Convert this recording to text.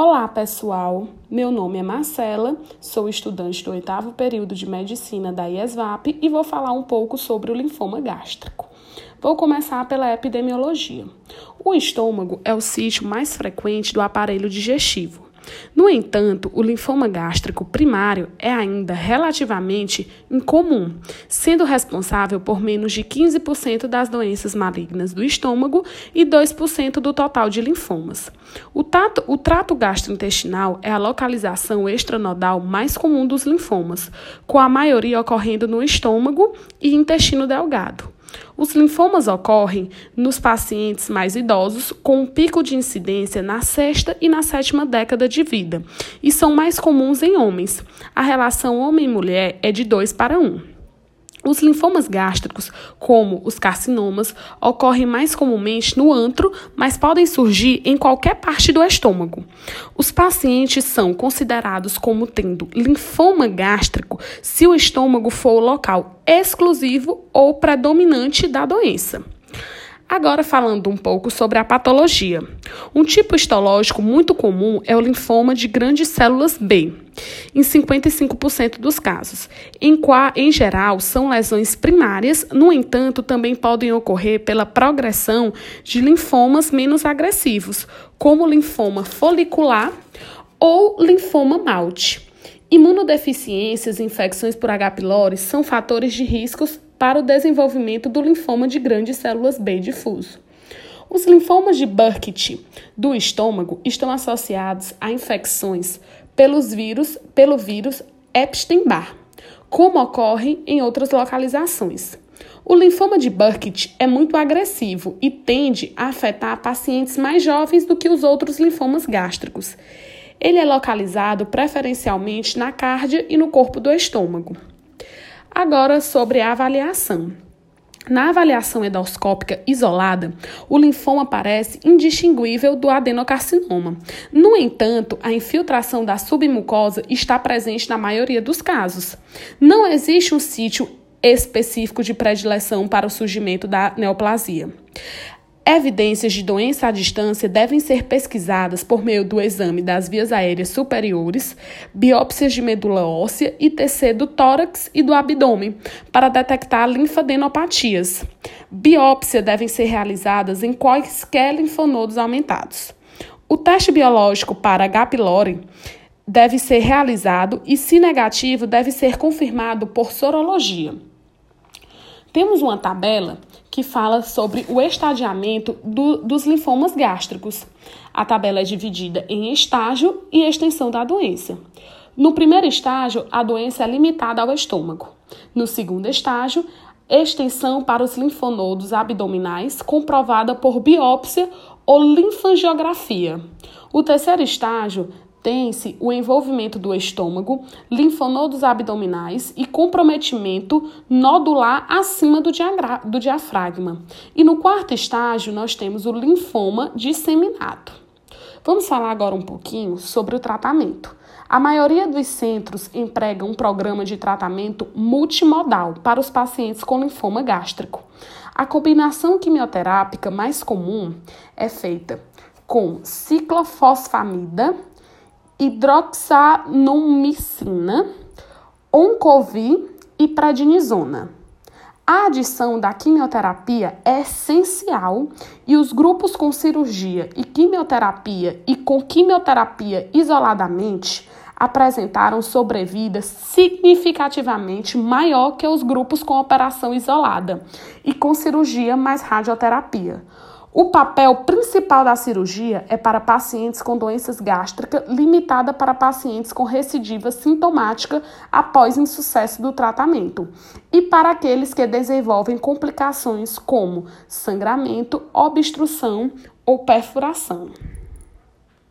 Olá, pessoal. Meu nome é Marcela, sou estudante do oitavo período de medicina da IESVAP e vou falar um pouco sobre o linfoma gástrico. Vou começar pela epidemiologia. O estômago é o sítio mais frequente do aparelho digestivo. No entanto, o linfoma gástrico primário é ainda relativamente incomum, sendo responsável por menos de 15% das doenças malignas do estômago e 2% do total de linfomas. O, tato, o trato gastrointestinal é a localização extranodal mais comum dos linfomas, com a maioria ocorrendo no estômago e intestino delgado. Os linfomas ocorrem nos pacientes mais idosos, com um pico de incidência na sexta e na sétima década de vida, e são mais comuns em homens. A relação homem-mulher é de 2 para 1. Os linfomas gástricos, como os carcinomas, ocorrem mais comumente no antro, mas podem surgir em qualquer parte do estômago. Os pacientes são considerados como tendo linfoma gástrico se o estômago for o local exclusivo ou predominante da doença. Agora falando um pouco sobre a patologia. Um tipo histológico muito comum é o linfoma de grandes células B, em 55% dos casos. Em, qua, em geral, são lesões primárias, no entanto, também podem ocorrer pela progressão de linfomas menos agressivos, como linfoma folicular ou linfoma malte. Imunodeficiências e infecções por H. pylori são fatores de riscos para o desenvolvimento do linfoma de grandes células B difuso. Os linfomas de Burkitt do estômago estão associados a infecções pelos vírus, pelo vírus Epstein-Barr, como ocorre em outras localizações. O linfoma de Burkitt é muito agressivo e tende a afetar pacientes mais jovens do que os outros linfomas gástricos. Ele é localizado preferencialmente na cárdia e no corpo do estômago. Agora, sobre a avaliação. Na avaliação endoscópica isolada, o linfoma parece indistinguível do adenocarcinoma. No entanto, a infiltração da submucosa está presente na maioria dos casos. Não existe um sítio específico de predileção para o surgimento da neoplasia. Evidências de doença à distância devem ser pesquisadas por meio do exame das vias aéreas superiores, biópsias de medula óssea e TC do tórax e do abdômen para detectar linfadenopatias. Biópsia devem ser realizadas em quaisquer linfonodos aumentados. O teste biológico para H. pylori deve ser realizado e, se negativo, deve ser confirmado por sorologia. Temos uma tabela que fala sobre o estadiamento do, dos linfomas gástricos. A tabela é dividida em estágio e extensão da doença. No primeiro estágio, a doença é limitada ao estômago. No segundo estágio, extensão para os linfonodos abdominais, comprovada por biópsia ou linfangiografia. O terceiro estágio o envolvimento do estômago, linfonodos abdominais e comprometimento nodular acima do, do diafragma. E no quarto estágio, nós temos o linfoma disseminado. Vamos falar agora um pouquinho sobre o tratamento. A maioria dos centros emprega um programa de tratamento multimodal para os pacientes com linfoma gástrico. A combinação quimioterápica mais comum é feita com ciclofosfamida, hidroxanumicina, oncovir e prednisona. A adição da quimioterapia é essencial e os grupos com cirurgia e quimioterapia e com quimioterapia isoladamente apresentaram sobrevida significativamente maior que os grupos com operação isolada e com cirurgia mais radioterapia. O papel principal da cirurgia é para pacientes com doenças gástricas, limitada para pacientes com recidiva sintomática após insucesso do tratamento, e para aqueles que desenvolvem complicações como sangramento, obstrução ou perfuração.